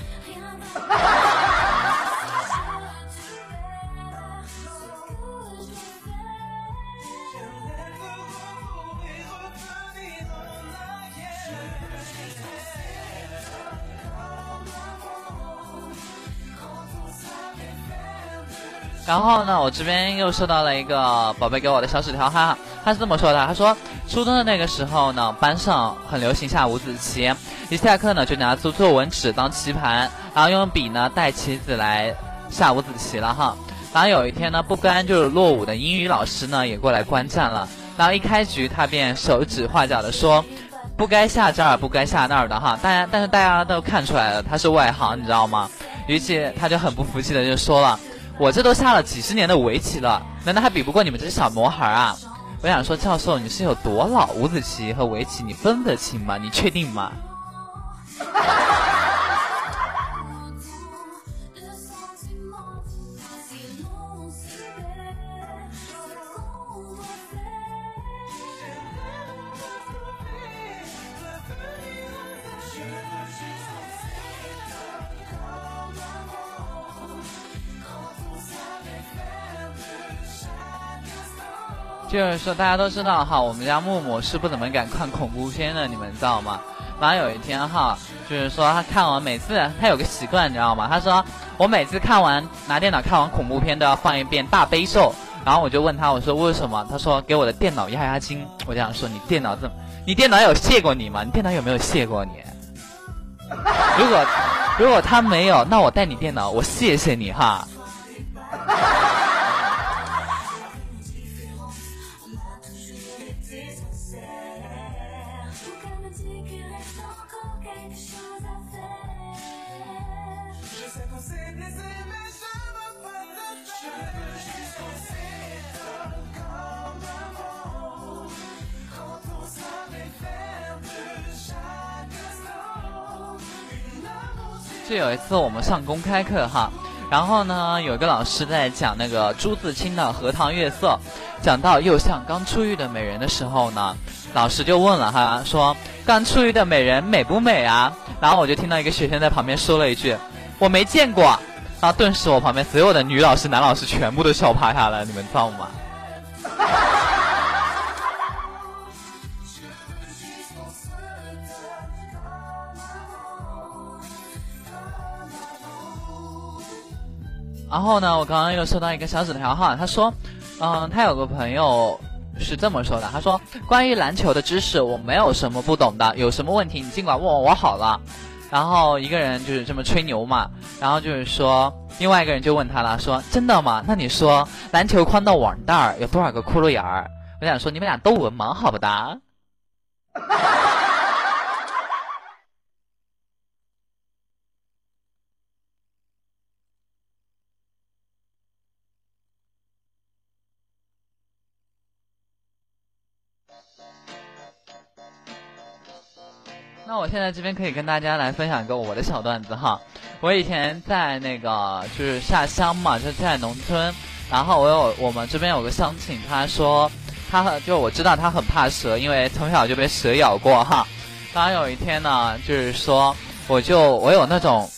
然后呢，我这边又收到了一个宝贝给我的小纸条哈，他是这么说的，他说初中的那个时候呢，班上很流行下五子棋，一下课呢就拿出作文纸当棋盘，然后用笔呢带棋子来下五子棋了哈。然后有一天呢，不甘就是落伍的英语老师呢也过来观战了，然后一开局他便手指画脚的说，不该下这儿，不该下那儿的哈。大家但是大家都看出来了，他是外行，你知道吗？于是他就很不服气的就说了。我这都下了几十年的围棋了，难道还比不过你们这些小魔孩啊？我想说，教授你是有多老？五子棋和围棋你分得清吗？你确定吗？就是说，大家都知道哈，我们家木木是不怎么敢看恐怖片的，你们知道吗？然后有一天哈，就是说他看完每次他有个习惯，你知道吗？他说我每次看完拿电脑看完恐怖片都要放一遍大悲咒。然后我就问他，我说为什么？他说给我的电脑压压惊。我就想说，你电脑这么，你电脑有谢过你吗？你电脑有没有谢过你？如果如果他没有，那我带你电脑，我谢谢你哈。就有一次我们上公开课哈，然后呢，有个老师在讲那个朱自清的《荷塘月色》，讲到又像刚出狱的美人的时候呢，老师就问了哈，说刚出狱的美人美不美啊？然后我就听到一个学生在旁边说了一句，我没见过。然后顿时我旁边所有的女老师、男老师全部都笑趴下了，你们知道吗？然后呢，我刚刚又收到一个小纸条哈，他说，嗯，他有个朋友是这么说的，他说关于篮球的知识我没有什么不懂的，有什么问题你尽管问我，好了。然后一个人就是这么吹牛嘛，然后就是说，另外一个人就问他了，说真的吗？那你说篮球框的网袋儿有多少个窟窿眼儿？我想说你们俩都文盲，好不哒？我现在这边可以跟大家来分享一个我的小段子哈。我以前在那个就是下乡嘛，就在农村，然后我有我们这边有个乡亲，他说他很就我知道他很怕蛇，因为从小就被蛇咬过哈。当然有一天呢，就是说我就我有那种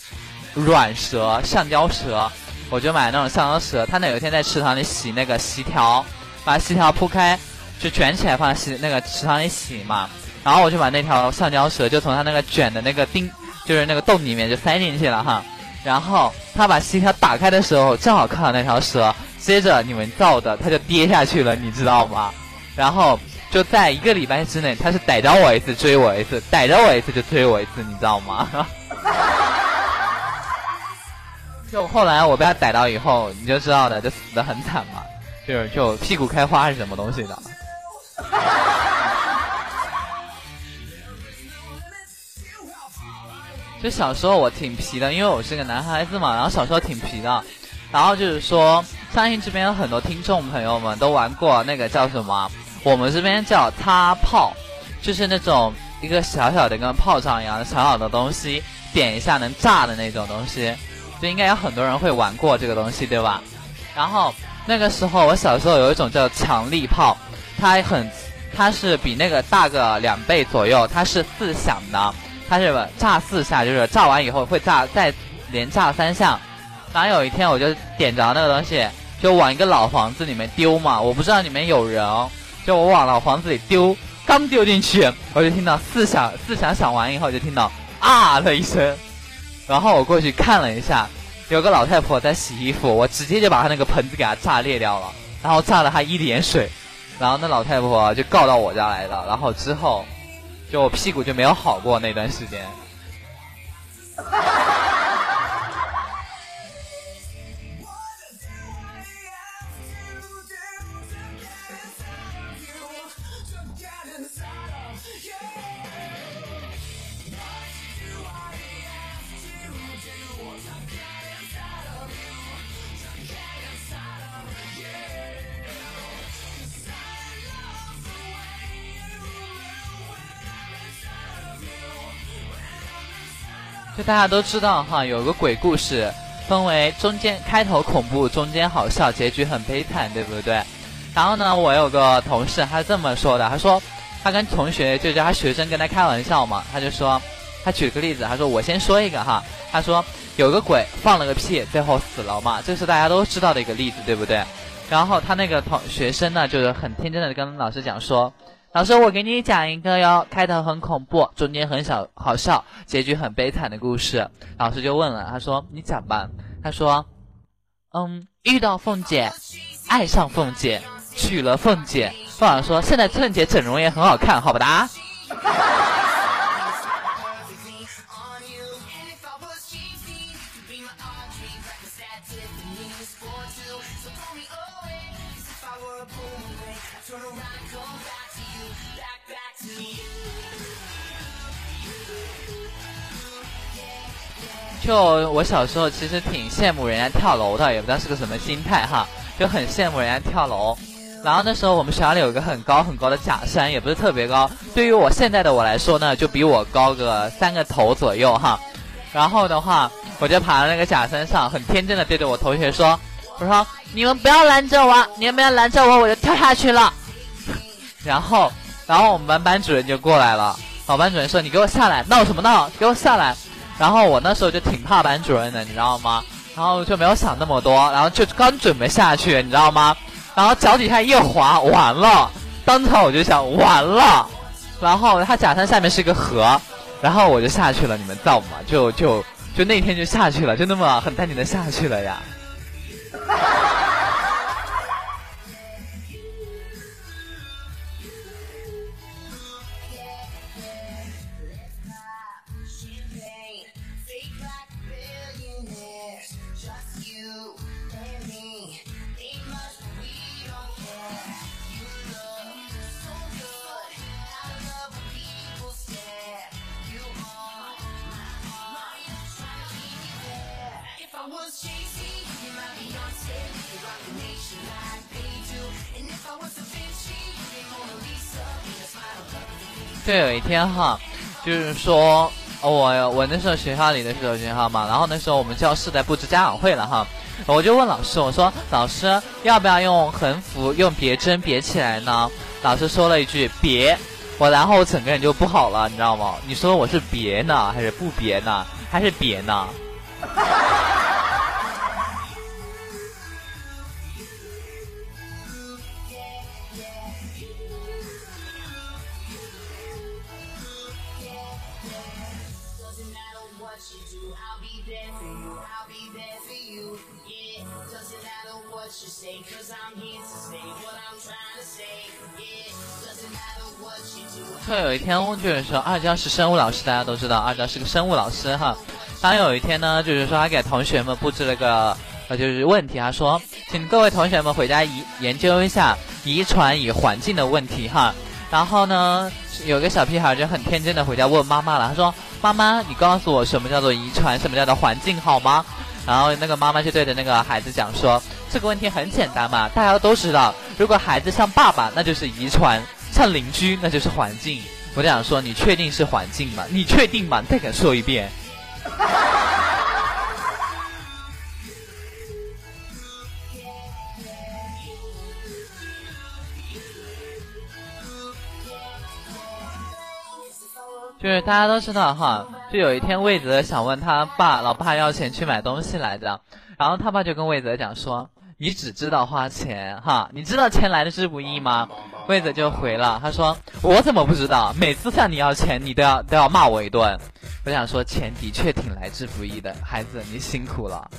软蛇、橡胶蛇，我就买那种橡胶蛇。他那有一天在池塘里洗那个席条，把席条铺开，就卷起来放在洗那个池塘里洗嘛。然后我就把那条橡胶蛇就从他那个卷的那个钉，就是那个洞里面就塞进去了哈。然后他把膝条打开的时候，正好看到那条蛇。接着你们造的，他就跌下去了，你知道吗？然后就在一个礼拜之内，他是逮着我一次追我一次，逮着我一次就追我一次，你知道吗？就后来我被他逮到以后，你就知道的，就死的很惨嘛，就是就屁股开花是什么东西的。就小时候我挺皮的，因为我是个男孩子嘛，然后小时候挺皮的，然后就是说，相信这边有很多听众朋友们都玩过那个叫什么？我们这边叫擦炮，就是那种一个小小的跟炮仗一样的小小的东西，点一下能炸的那种东西，就应该有很多人会玩过这个东西，对吧？然后那个时候我小时候有一种叫强力炮，它很，它是比那个大个两倍左右，它是四响的。它是炸四下，就是炸完以后会炸，再连炸三下。然后有一天我就点着那个东西，就往一个老房子里面丢嘛。我不知道里面有人，就我往老房子里丢，刚丢进去，我就听到四响，四响响完以后就听到啊的一声。然后我过去看了一下，有个老太婆在洗衣服，我直接就把她那个盆子给她炸裂掉了，然后炸了她一脸水。然后那老太婆就告到我家来了，然后之后。就我屁股就没有好过那段时间。就大家都知道哈，有个鬼故事，分为中间开头恐怖，中间好笑，结局很悲惨，对不对？然后呢，我有个同事，他是这么说的，他说他跟同学就叫他学生跟他开玩笑嘛，他就说他举个例子，他说我先说一个哈，他说有个鬼放了个屁，最后死了嘛，这是大家都知道的一个例子，对不对？然后他那个同学生呢，就是很天真的跟老师讲说。老师，我给你讲一个哟，开头很恐怖，中间很小好笑，结局很悲惨的故事。老师就问了，他说：“你讲吧。”他说：“嗯，遇到凤姐，爱上凤姐，娶了凤姐。”凤姐说：“现在凤姐整容也很好看，好不哒？”就我小时候其实挺羡慕人家跳楼的，也不知道是个什么心态哈，就很羡慕人家跳楼。然后那时候我们学校里有个很高很高的假山，也不是特别高，对于我现在的我来说呢，就比我高个三个头左右哈。然后的话，我就爬到那个假山上，很天真的对着我同学说：“我说你们不要拦着我，你们不要拦着我，我就跳下去了。”然后，然后我们班班主任就过来了，老班主任说：“你给我下来，闹什么闹？给我下来！”然后我那时候就挺怕班主任的，你知道吗？然后就没有想那么多，然后就刚准备下去，你知道吗？然后脚底下一滑，完了，当场我就想完了。然后他假山下面是一个河，然后我就下去了，你们造吗？就就就那天就下去了，就那么很淡定的下去了呀。就有一天哈，就是说我我那时候学校里的时候学校嘛，然后那时候我们教室在布置家长会了哈，我就问老师，我说老师要不要用横幅用别针别起来呢？老师说了一句别，我然后我整个人就不好了，你知道吗？你说我是别呢，还是不别呢，还是别呢？有一天，就是说二娇是生物老师，大家都知道二娇是个生物老师哈。当有一天呢，就是说他给同学们布置了个呃，就是问题，他说，请各位同学们回家遗研究一下遗传与环境的问题哈。然后呢，有个小屁孩就很天真的回家问妈妈了，他说：“妈妈，你告诉我什么叫做遗传，什么叫做环境好吗？”然后那个妈妈就对着那个孩子讲说：“这个问题很简单嘛，大家都知道，如果孩子像爸爸，那就是遗传；像邻居，那就是环境。”我就想说，你确定是环境吗？你确定吗？再敢说一遍。就是大家都知道哈，就有一天魏泽想问他爸老爸要钱去买东西来着，然后他爸就跟魏泽讲说：“你只知道花钱哈，你知道钱来之不易吗？”魏子就回了，他说：“我怎么不知道？每次向你要钱，你都要都要骂我一顿。”我想说，钱的确挺来之不易的，孩子你辛苦了。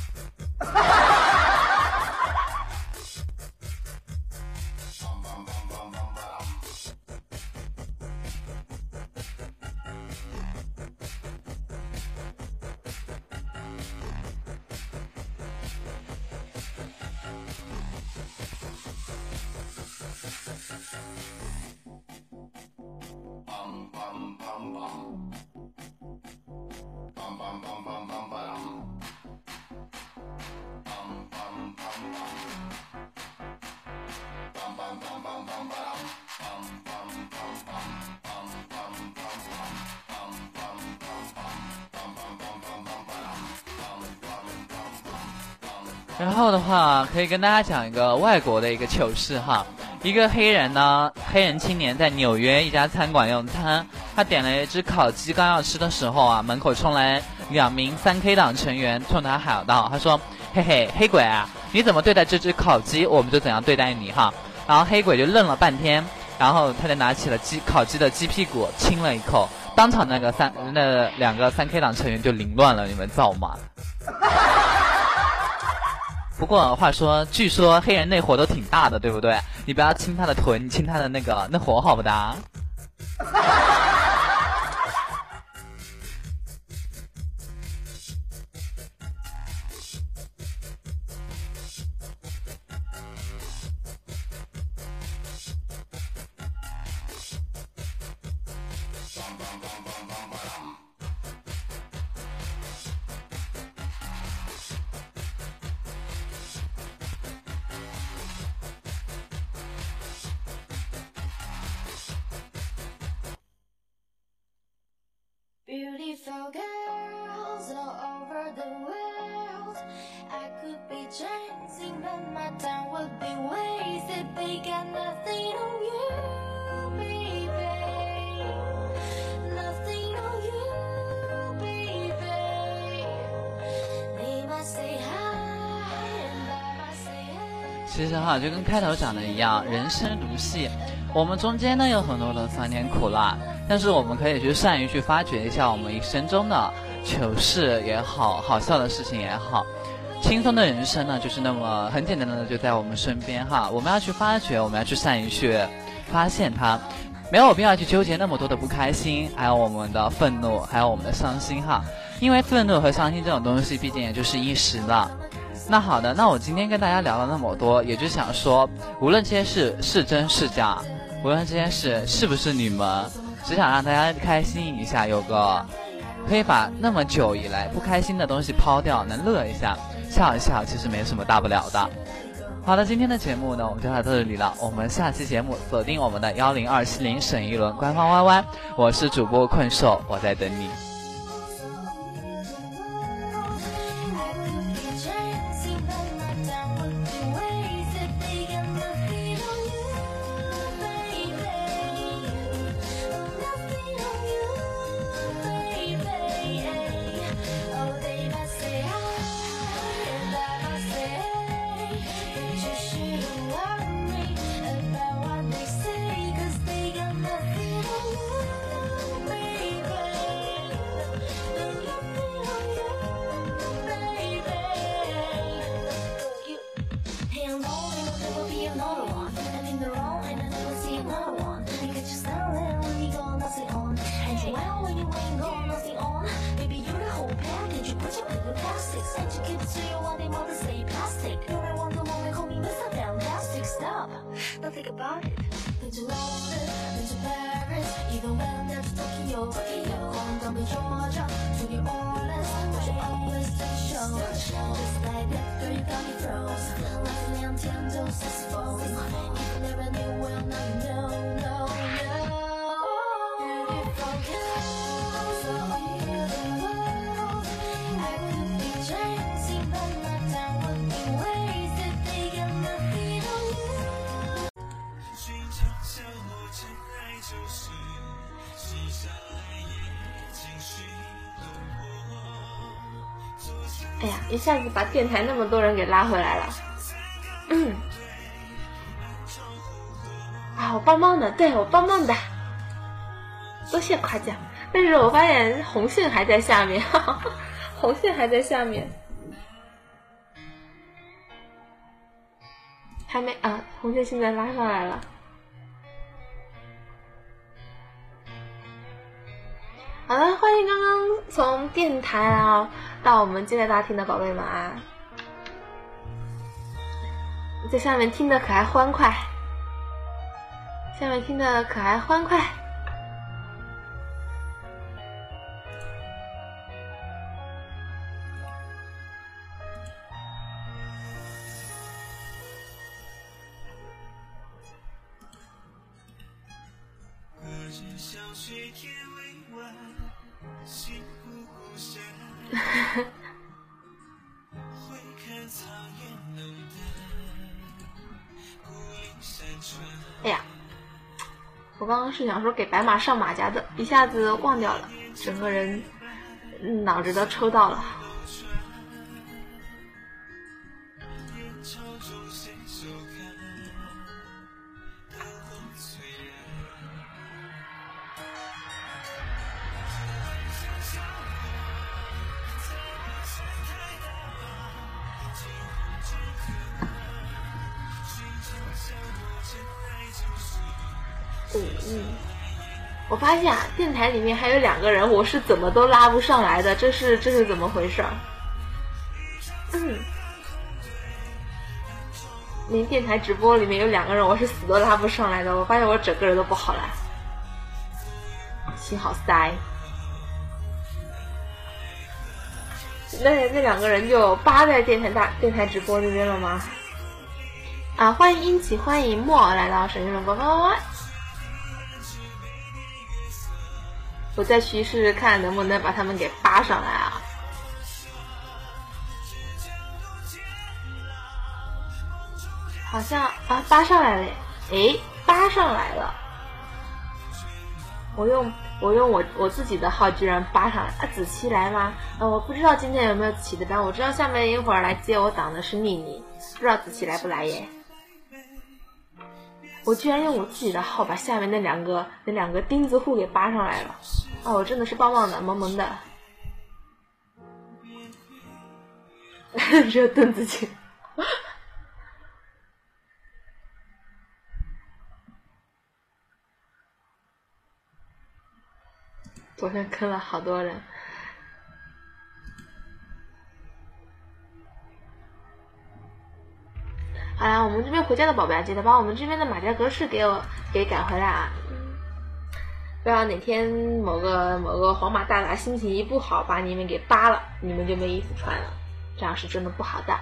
然后的话，可以跟大家讲一个外国的一个糗事哈。一个黑人呢，黑人青年在纽约一家餐馆用餐，他点了一只烤鸡，刚要吃的时候啊，门口冲来两名三 K 党成员，冲他喊道：“他说，嘿嘿，黑鬼啊，你怎么对待这只烤鸡，我们就怎样对待你哈。”然后黑鬼就愣了半天，然后他就拿起了鸡烤鸡的鸡屁股亲了一口，当场那个三那两个三 K 党成员就凌乱了，你们造吗？不过话说，据说黑人那火都挺大的，对不对？你不要亲他的臀，亲他的那个，那火好不大。其实哈，就跟开头讲的一样，人生如戏，我们中间呢有很多的酸甜苦辣，但是我们可以去善于去发掘一下我们一生中的糗事也好，好笑的事情也好，轻松的人生呢就是那么很简单的就在我们身边哈，我们要去发掘，我们要去善于去发现它，没有必要去纠结那么多的不开心，还有我们的愤怒，还有我们的伤心哈，因为愤怒和伤心这种东西毕竟也就是一时的。那好的，那我今天跟大家聊了那么多，也就想说，无论这些事是真是假，无论这件事是不是你们，只想让大家开心一下，有个可以把那么久以来不开心的东西抛掉，能乐一下，笑一笑，其实没什么大不了的。好的，今天的节目呢，我们就到这里了。我们下期节目锁定我们的幺零二七零沈一轮官方 YY，我是主播困兽，我在等你。Been to London, been to Paris, even went down to Tokyo. Home down to Georgia, to New Orleans, but you always take show. Just like that three gummy froze, like until those is falling. If never knew, well, now you know, no. 哎呀，一下子把电台那么多人给拉回来了。嗯，啊，我棒棒的，对我棒棒的，多谢夸奖。但是我发现红线还在下面，红线还在下面，还没啊，红线现在拉上来了。好了，欢迎刚刚从电台啊到我们接待大厅的宝贝们啊，在下面听的可爱欢快，下面听的可爱欢快。刚是想说给白马上马甲的，一下子忘掉了，整个人脑子都抽到了。嗯我发现啊，电台里面还有两个人，我是怎么都拉不上来的，这是这是怎么回事？嗯，连电台直播里面有两个人，我是死都拉不上来的。我发现我整个人都不好了，心好塞。那那两个人就扒在电台大电台直播那边了吗？啊，欢迎英奇，欢迎莫来到神仙们官方。我再去试试看，能不能把他们给扒上来啊？好像啊，扒上来了，诶，扒上来了。我用我用我我自己的号居然扒上来啊！子期来吗？呃，我不知道今天有没有子期的班，我知道下面一会儿来接我档的是妮妮，不知道子期来不来耶？我居然用我自己的号把下面那两个那两个钉子户给扒上来了，啊，我真的是棒棒的，萌萌的，只有邓紫棋，昨天坑了好多人。好啦，我们这边回家的宝贝啊，记得把我们这边的马甲格式给我给改回来啊！不要哪天某个某个皇马大大心情一不好，把你们给扒了，你们就没衣服穿了，这样是真的不好的。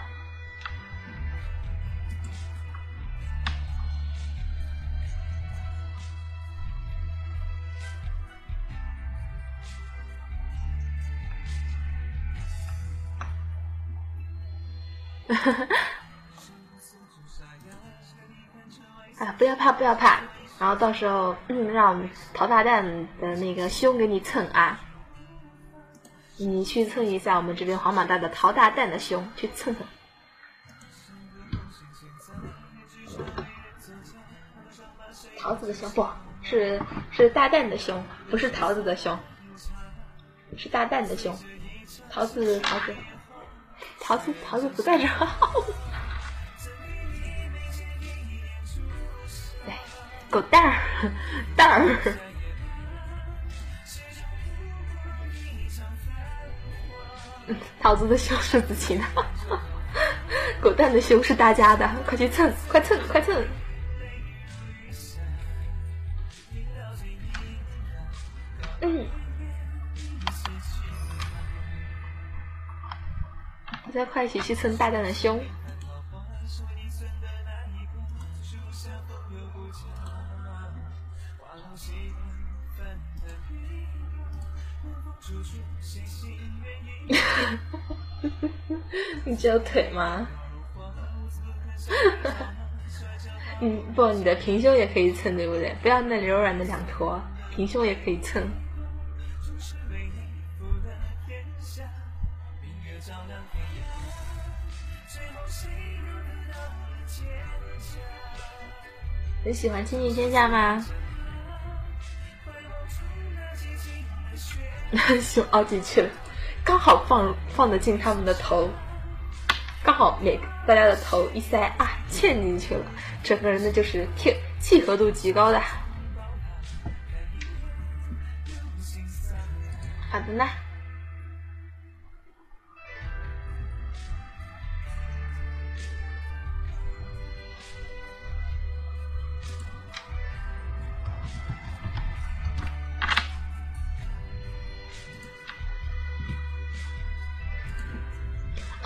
啊，不要怕，不要怕，然后到时候，让我们淘大蛋的那个胸给你蹭啊，你去蹭一下我们这边黄马大的淘大蛋的胸，去蹭蹭。桃子的胸不是是大蛋的胸，不是桃子的胸，是大蛋的胸，桃子桃子。桃子，桃子不在这狗蛋儿，蛋儿。桃子的胸是自己的，狗蛋的胸是大家的，快去蹭，快蹭，快蹭。嗯。大家快一起去蹭大蛋的胸！你只有腿吗？嗯，不，你的平胸也可以蹭，对不对？不要那柔软的两坨，平胸也可以蹭。很 喜欢《倾尽天下》吗？胸凹进去了，刚好放放得进他们的头，刚好每大家的头一塞啊，嵌进去了，整个人呢就是贴契合度极高的。好的呢。